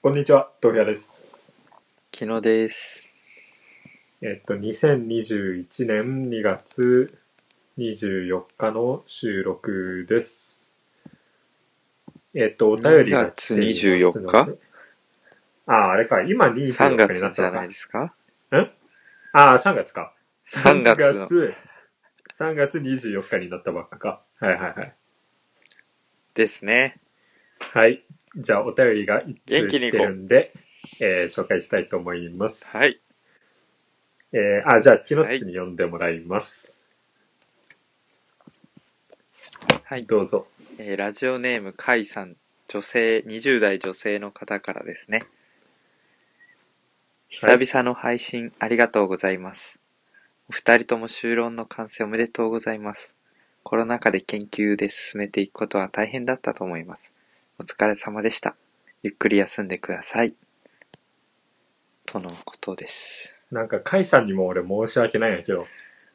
こんにちは、豆腐屋です。昨日です。えっと、2021年2月24日の収録です。えっと、お便りが来ていますので2月24日ああ、あれか、今24 3日にな月ったのかじゃないで。すか？ああ、3月か。?3 月の。3月、3月24日になったばっかか。はいはいはい。ですね。はい。じゃあ、お便りが一通来てるんで、えー紹介したいと思います。はい。えーあ、じゃあ、キノッチに読んでもらいます。はい。どうぞ。えーラジオネーム、カイさん。女性、20代女性の方からですね。久々の配信ありがとうございます。お二人とも修論の完成おめでとうございます。コロナ禍で研究で進めていくことは大変だったと思います。お疲れ様でした。ゆっくり休んでください。とのことです。なんか、カイさんにも俺申し訳ないんやけど、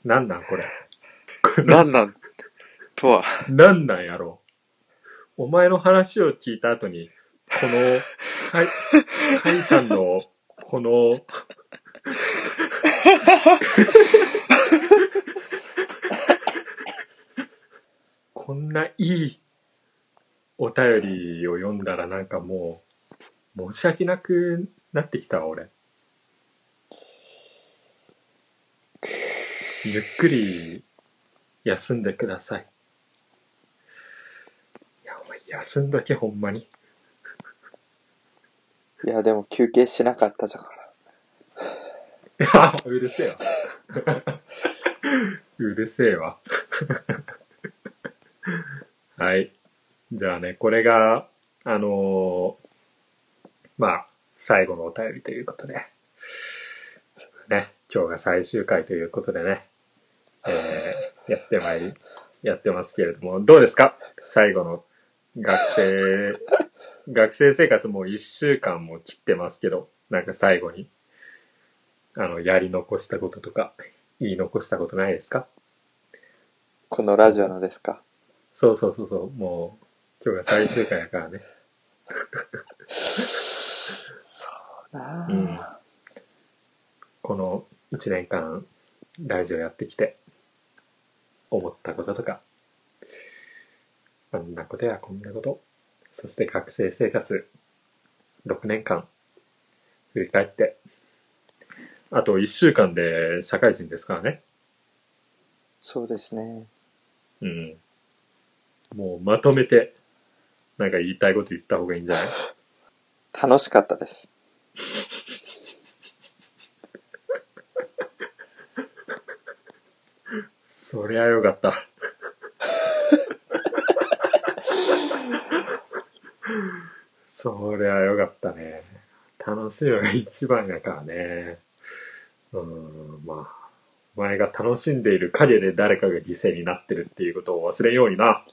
なんなんこれ？なんなん？とは。なんなんやろ？う。お前の話を聞いた後に、この、カイ、カイさんの、この、こんないいお便りを読んだらなんかもう、申し訳なくなってきたわ、俺。ゆっくり休んでください。いや、お前休んどけ、ほんまに。いや、でも休憩しなかったじゃから。あ うるせえわ。うるせえわ。はい。じゃあね、これが、あのーまあ、最後のお便りということで、ね、今日が最終回ということでね、えーやってまいり、やってますけれども、どうですか？最後の学生、学生生活もう一週間も切ってますけど、なんか最後に、あの、やり残したこととか、言い残したことないですか？このラジオのですか？そうそうそうそう、もう、今日が最終回やからね。そうなうん。この1年間、ラジオやってきて、思ったこととか、あんなことやこんなこと、そして学生生活、6年間、振り返って、あと1週間で社会人ですからね。そうですね。うん。もうまとめて、なんか言いたいこと言った方がいいんじゃない？楽しかったです。そりゃよかった。そりゃよかったね。楽しいのが一番やからね。うん、まあ、お前が楽しんでいる影で誰かが犠牲になってるっていうことを忘れんようにな。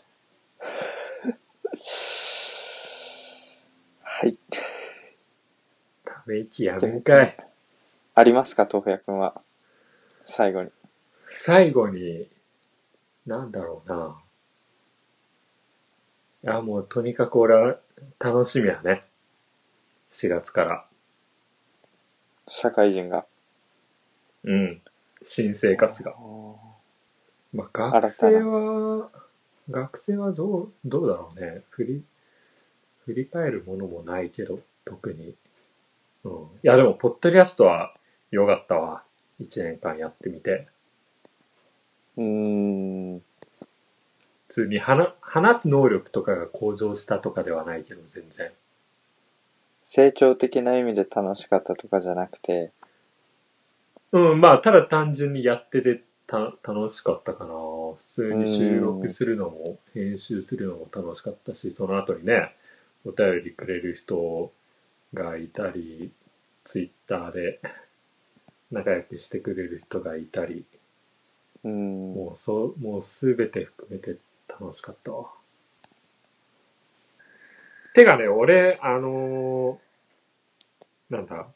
はい。ため息やめんかい。ありますか、豆腐屋くんは？最後に。最後に、なんだろうな。いや、もうとにかく俺は楽しみやね。4月から。社会人が？うん。新生活が。まあ、学生なは、学生はどう、どうだろうね。振り、振り返るものもないけど、特に。うん。いや、でも、ポッドキャストは良かったわ。1年間やってみて。うーん。普通に話話す能力とかが向上したとかではないけど、全然。成長的な意味で楽しかったとかじゃなくて、うん、まあ、ただ単純にやっててた楽しかったかな。普通に収録するのも、編集するのも楽しかったし、その後にね、お便りくれる人がいたり、ツイッターで仲良くしてくれる人がいたり、うーん。もうそう、もうすべて含めて楽しかったわ。てかね、俺、あのーなんだ、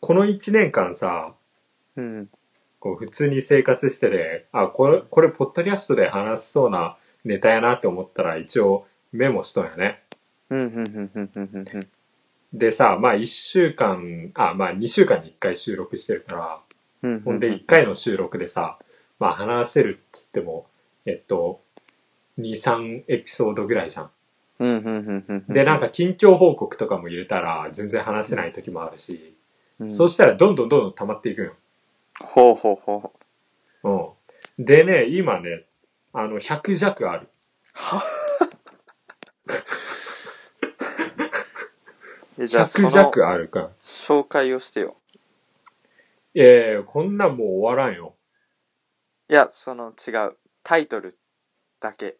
この一年間さ、うん。こう普通に生活してて、あ、これ、これ、ポッドキャストで話しそうなネタやなって思ったら、一応メモしとんやね。ううん、うん、うん、うん、うん、うんうん。でさ、まあ1週間、あ、まあ2週間に1回収録してるから、うん、ほんで1回の収録でさ、まあ話せるっつっても、えっと、2、3エピソードぐらいじゃん。うん、うん、うん、うん。で、なんか近況報告とかも入れたら全然話せない時もあるし、うん、そうしたらどんどんどんどん溜まっていくよ。ほうほうほう。うん。でね、今ね、あの、100弱ある。えじゃあ、そ100の弱あるから。紹介をしてよ。いやいやこんなんもう終わらんよ。いや、その違う。タイトルだけ。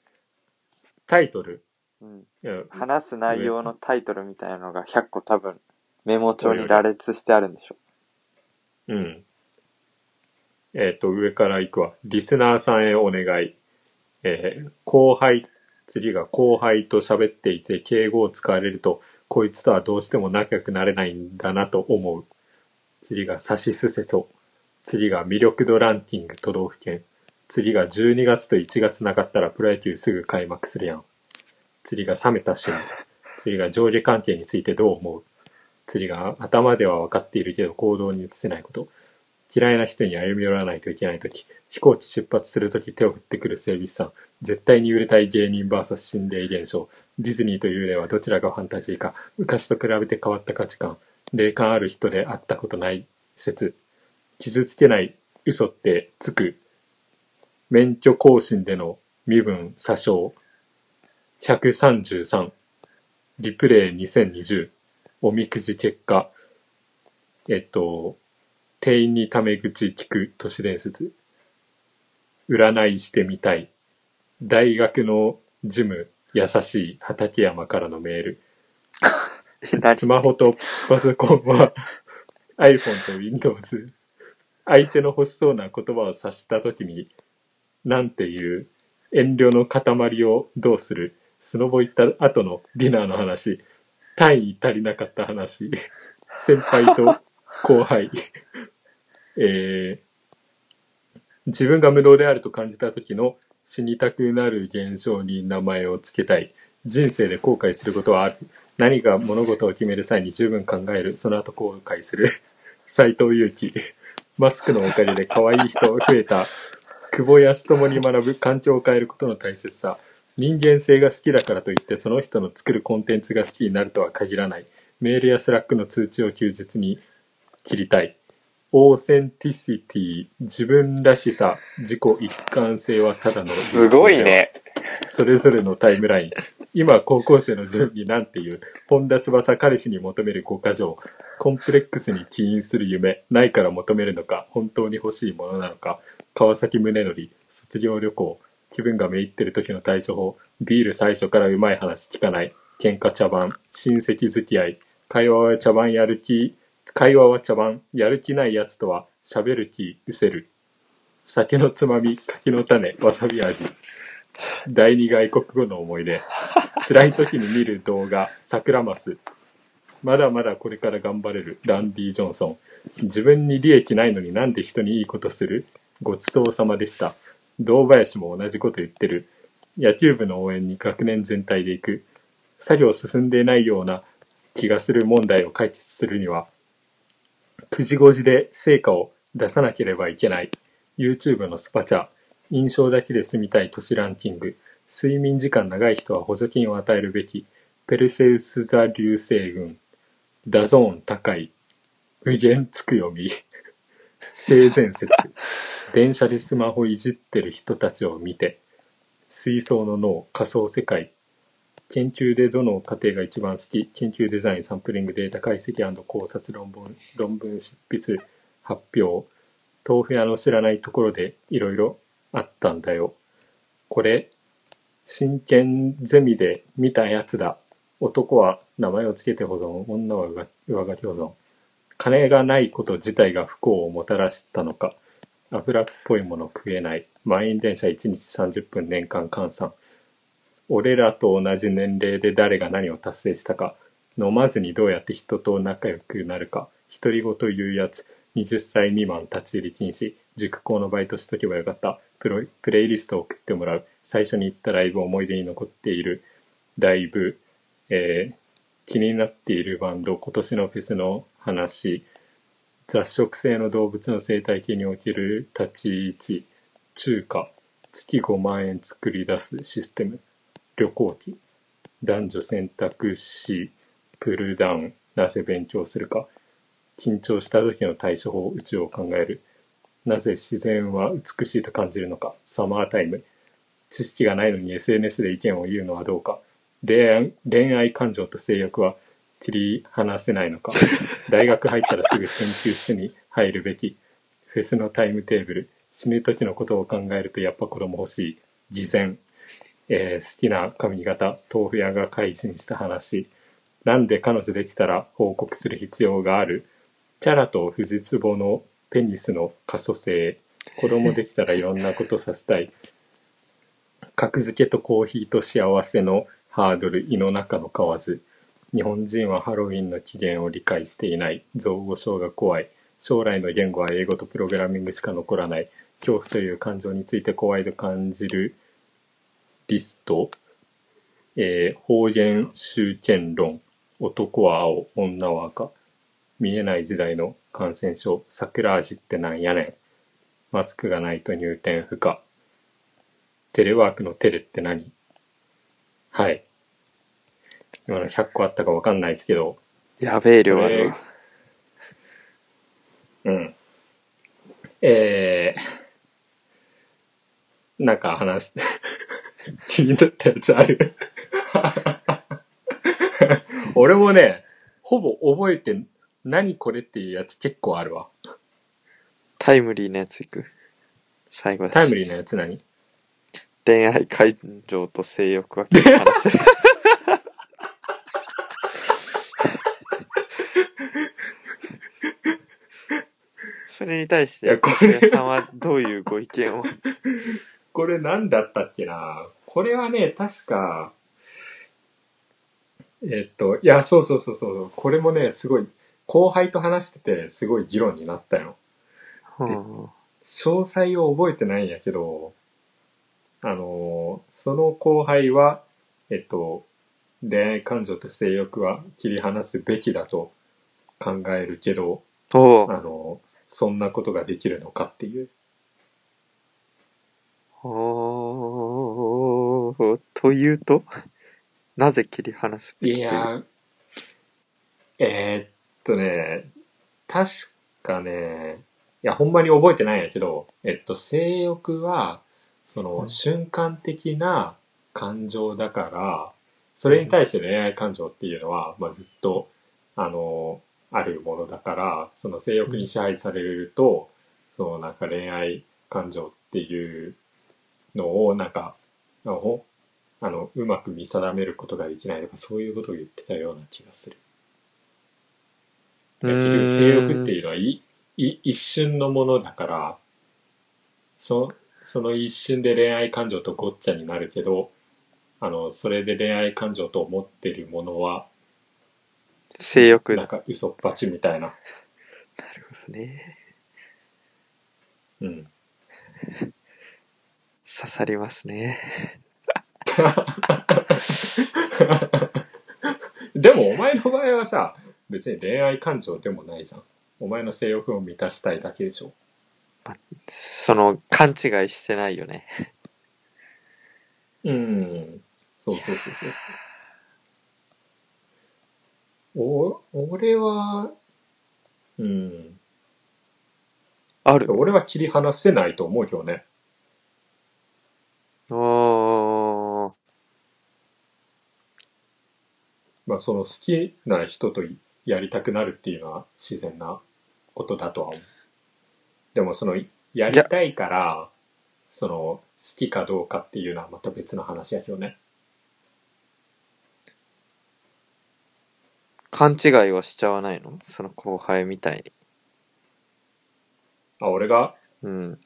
タイトル？うん。いや話す内容のタイトルみたいなのが100個多分、メモ帳に羅列してあるんでしょ。うん。えっ、と、上から行くわ。リスナーさんへお願い。えー後輩、次が後輩と喋っていて敬語を使われると、こいつとはどうしても仲良くなれないんだなと思う。次がサシスセソ。次が魅力度ランキング都道府県。次が12月と1月なかったらプロ野球すぐ開幕するやん。次が冷めた旬。次が上下関係についてどう思う次が頭では分かっているけど行動に移せないこと。嫌いな人に歩み寄らないといけないとき、飛行機出発するとき手を振ってくる整備士さん、絶対に売れたい芸人 VS 心霊現象、ディズニーと幽霊はどちらがファンタジーか、昔と比べて変わった価値観、霊感ある人で会ったことない説、傷つけない嘘ってつく、免許更新での身分詐称、133、リプレイ2020、おみくじ結果、えっと、店員にタメ口聞く都市伝説。占いしてみたい。大学のジム優しい畠山からのメール。スマホとパソコンは iPhone と Windows。相手の欲しそうな言葉を察したときに、なんていう遠慮の塊をどうする？スノボ行った後のディナーの話。単位足りなかった話。先輩と後輩。えー自分が無能であると感じた時の死にたくなる現象に名前を付けたい。人生で後悔することはある。何か物事を決める際に十分考える。その後後悔する。斎藤佑樹。マスクのおかげで可愛い人増えた。久保康友に学ぶ環境を変えることの大切さ。人間性が好きだからといってその人の作るコンテンツが好きになるとは限らない。メールやスラックの通知を休日に切りたい。オーセンティシティ、自分らしさ、自己一貫性はただの。すごい。ね。それぞれのタイムライン。今、高校生の自分になんていう、本田翼彼氏に求める5箇条、コンプレックスに起因する夢、ないから求めるのか、本当に欲しいものなのか、川崎宗則、卒業旅行、気分がめいってる時の対処法、ビール最初からうまい話聞かない、喧嘩茶番、親戚付き合い、会話は茶番やる気、会話は茶番、やる気ないやつとは喋る気、失せる。酒のつまみ、柿の種、わさび味。第二外国語の思い出。辛い時に見る動画、桜マス。まだまだこれから頑張れる、ランディ・ジョンソン。自分に利益ないのになんで人にいいことする？ごちそうさまでした。堂林も同じこと言ってる。野球部の応援に学年全体で行く。作業進んでいないような気がする問題を解決するには、9時5時で成果を出さなければいけない。YouTube のスパチャ。印象だけで住みたい都市ランキング。睡眠時間長い人は補助金を与えるべき。ペルセウス座流星群。ダゾーン高い。無限つく読み。性善説。電車でスマホいじってる人たちを見て。水槽の脳、仮想世界。研究でどの過程が一番好き研究デザイン、サンプリング、データ解析考察論文、論文執筆、発表。豆腐屋の知らないところでいろいろあったんだよ。これ、真剣ゼミで見たやつだ。男は名前をつけて保存、女は上書き保存。金がないこと自体が不幸をもたらしたのか。油っぽいもの食えない。満員電車1日30分年間換算。俺らと同じ年齢で誰が何を達成したか。飲まずにどうやって人と仲良くなるか。独り言言うやつ。20歳未満立ち入り禁止。塾校のバイトしとけばよかった。プロプレイリストを送ってもらう。最初に行ったライブ思い出に残っているライブ。えー気になっているバンド、今年のフェスの話、雑食性の動物の生態系における立ち位置、中華、月5万円作り出すシステム、旅行記、男女選択肢、プルダウン、なぜ勉強するか、緊張した時の対処法、宇宙を考える、なぜ自然は美しいと感じるのか、サマータイム、知識がないのに SNS で意見を言うのはどうか、恋愛恋愛感情と性欲は切り離せないのか？大学入ったらすぐ研究室に入るべき。フェスのタイムテーブル。死ぬ時のことを考えるとやっぱ子供欲しい。事前、えー好きな髪型豆腐屋が開示にした話。なんで彼女できたら報告する必要がある？キャラとフジツボのペニスの可塑性。子供できたらいろんなことさせたい。格付けとコーヒーと幸せのハードル胃の中の蛙日本人はハロウィンの起源を理解していない。造語症が怖い。将来の言語は英語とプログラミングしか残らない。恐怖という感情について怖いと感じるリスト、えー方言集権論男は青女は赤見えない時代の感染症桜味ってなんやねんマスクがないと入店不可テレワークのテレって何はい。今の100個あったかわかんないですけど、やべえ量あるわ。うん。えー、なんか話、気になったやつある 俺もね、ほぼ覚えて、何これっていうやつ結構あるわ。タイムリーなやついく？最後だしタイムリーなやつ何？恋愛感情と性欲は切り離せる。それに対しいやて、これ皆さんはどういうご意見を？これ何だったっけな？これはね、確か、えっと、いや、そうそうそうそう、これもね、すごい、後輩と話してて、すごい議論になったよ。うん詳細を覚えてないんやけど、あのーその後輩は、えっと、恋愛感情と性欲は切り離すべきだと考えるけど、あのーそんなことができるのかっていう。おーというとなぜ切り離すべきといや、えーっとね、確かね、いや、ほんまに覚えてないんやけど、えっと、性欲は、その、うん。瞬間的な感情だから、それに対して恋愛感情っていうのは、まあ、ずっと、あの、あるものだから、その性欲に支配されると、そのなんか恋愛感情っていうのを、なんか、あの、あのうまく見定めることができないとか、そういうことを言ってたような気がする。う結局性欲っていうのはいい一瞬のものだからそその一瞬で恋愛感情とごっちゃになるけどあのそれで恋愛感情と思ってるものは性欲だなんか嘘っぱちみたいな、ね。うん、刺さりますね。でもお前の場合はさ別に恋愛感情でもないじゃん。お前の性欲を満たしたいだけでしょ。その、勘違いしてないよね。うん。そうそうそうそう。そうお俺はうん。ある。俺は切り離せないと思うよね。おーまあその好きな人とやりたくなるっていうのは自然なことだとは思う。でもそのやりたいから、その好きかどうかっていうのはまた別の話やけどね。勘違いはしちゃわないの？その後輩みたいに。あ、俺が、うん。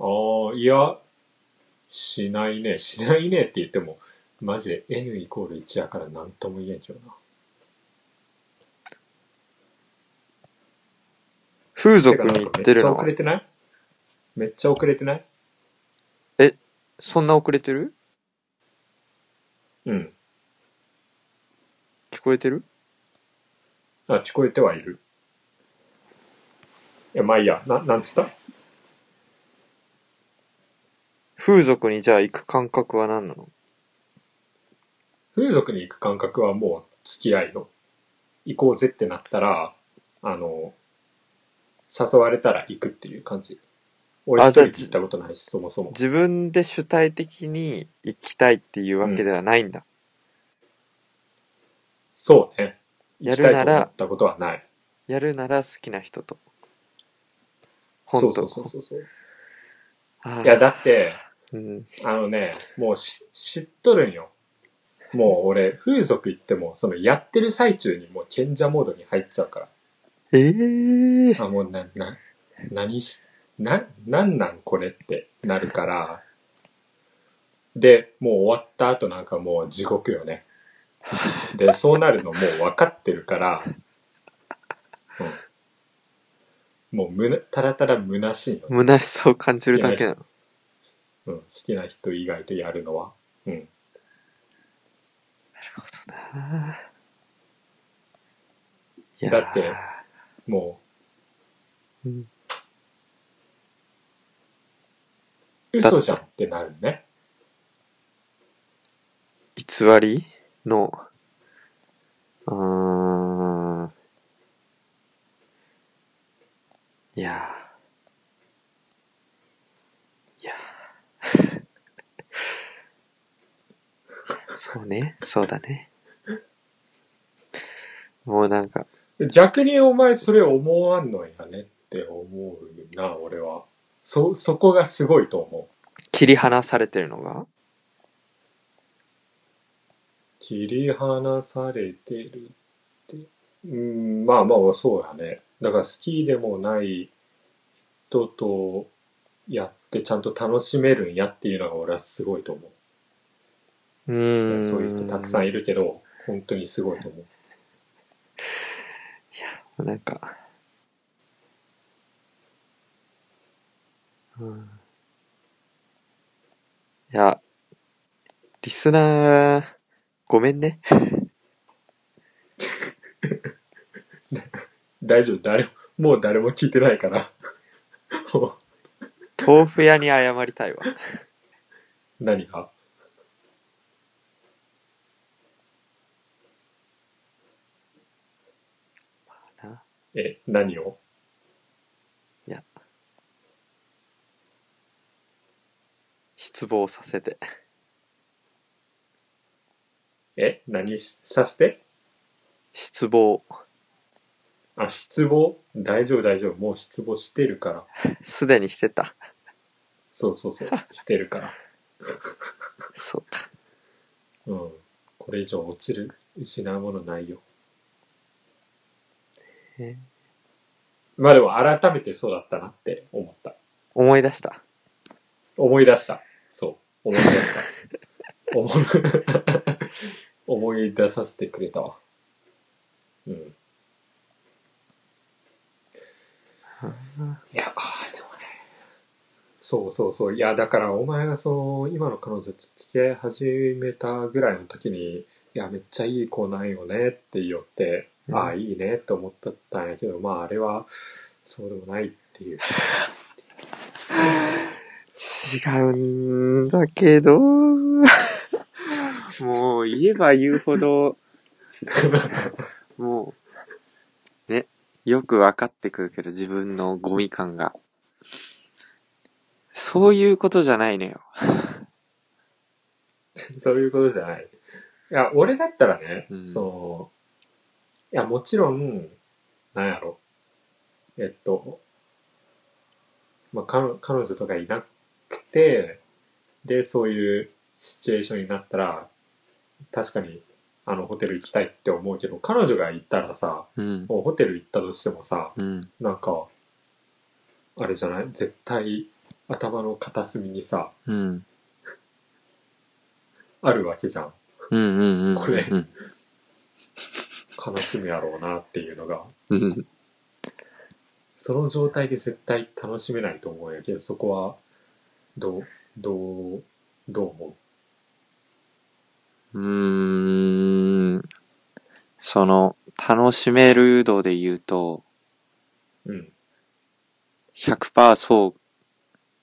ああ、いや、しないね。しないねって言っても、マジで N イコール1やから何とも言えんけどな。風俗に行ってるの？はめっちゃ遅れてない？めっちゃ遅れてない？そんな遅れてる？うん。聞こえてる？あ、聞こえてはいる。いや、まあいいや。な、なんつった？風俗にじゃあ行く感覚は何なの？風俗に行く感覚はもう付き合いの。行こうぜってなったら、あの、誘われたら行くっていう感じ。俺一人で行ったことないし、そもそも。自分で主体的に行きたいっていうわけではないんだ。そうね。やるなら行きたいと思ったことはない。やるなら好きな人と。そう本当そうそうそうそう。あーいや、だって、うん。あのね、もうし知っとるんよ。もう俺、風俗行っても、そのやってる最中にもう賢者モードに入っちゃうから。ええー。あ、もうな、な、何し、な、なんなんこれってなるから。で、もう終わった後なんかもう地獄よね。で、そうなるのもう分かってるから、うん、もうむな、ただただ虚しいの。虚しさを感じるだけなの。うん、好きな人以外とやるのは。うん。あーいやーだってもう。ん。う、嘘じゃんってなるね。偽りの、うーん。いやーいやーそうね、そうだね。もうなんか、逆にお前それ思わんのやねって思うな、俺は。そ、そこがすごいと思う。切り離されてるのが？切り離されてるって。うん、まあまあそうやね。だから好きでもない人とやってちゃんと楽しめるんやっていうのが俺はすごいと思う。そういう人たくさんいるけど、本当にすごいと思う。なんか、うん、いや、リスナー、ごめんね。大丈夫、誰も、もう誰も聞いてないから。も豆腐屋に謝りたいわ。う 何が？え、何を？失望させて。え、何させて？失望。あ、失望？大丈夫大丈夫。もう失望してるから。すでにしてた。そうそうそう。してるから。そうか。うん。これ以上落ちる、失うものないよ。えまあでも改めてそうだったなって思った。思い出した。思い出した。そう。思い出した。思い思い出させてくれたわ。うん。いや、あーでもね。そうそうそう。いや、だからお前がその、今の彼女と付き合い始めたぐらいの時に、いや、めっちゃいい子なんよねって言って、うんああ、いいねって思ったったんやけど、まああれは、そうでもないっていう。違うんだけど、もう言えば言うほど、もう、ね、よく分かってくるけど、自分のゴミ感が。そういうことじゃないのよ。そういうことじゃない。いや、俺だったらね、うんその、いや、もちろん、なんやろ。えっと、まあ、彼彼女とかいなくて、で、そういうシチュエーションになったら、確かに、あの、ホテル行きたいって思うけど、彼女が行ったらさ、うん。もうホテル行ったとしてもさ、うん。なんか、あれじゃない？絶対、頭の片隅にさ、うん。あるわけじゃん。うんうんうん。これうん。悲しむやろうなっていうのが。うん。その状態で絶対楽しめないと思うんやけど、そこは、どう、どう、どう思う？ーん。その、楽しめる度で言うと、うん。100%そう、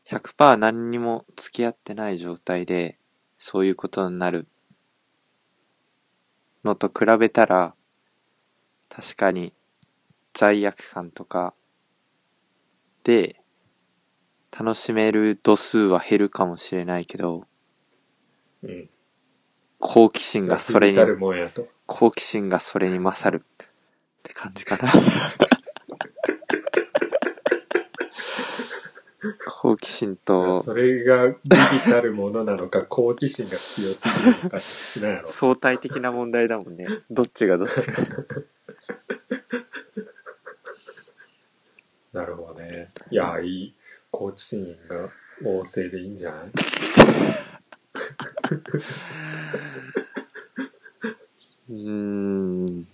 100%何にも付き合ってない状態で、そういうことになるのと比べたら、確かに罪悪感とかで、楽しめる度数は減るかもしれないけど、うん。好奇心がそれに。好奇心がそれに勝るって感じかな。好奇心とそれがビビたるものなのか、好奇心が強すぎるのか、しないやろ。相対的な問題だもんね。どっちがどっちか。なるほどね。いや、いい。好奇心が旺盛でいいんじゃない？うーん。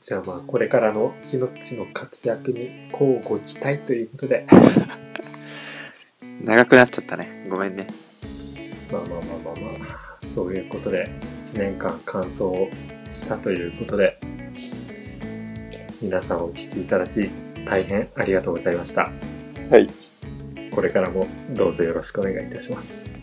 じゃあまあ、これからのキノッチの活躍にこうご期待ということで、長くなっちゃったね。ごめんね。まあまあまあまあまあ、そういうことで、1年間完走をしたということで、皆さんお聞きいただき、大変ありがとうございました。はい。これからもどうぞよろしくお願いいたします。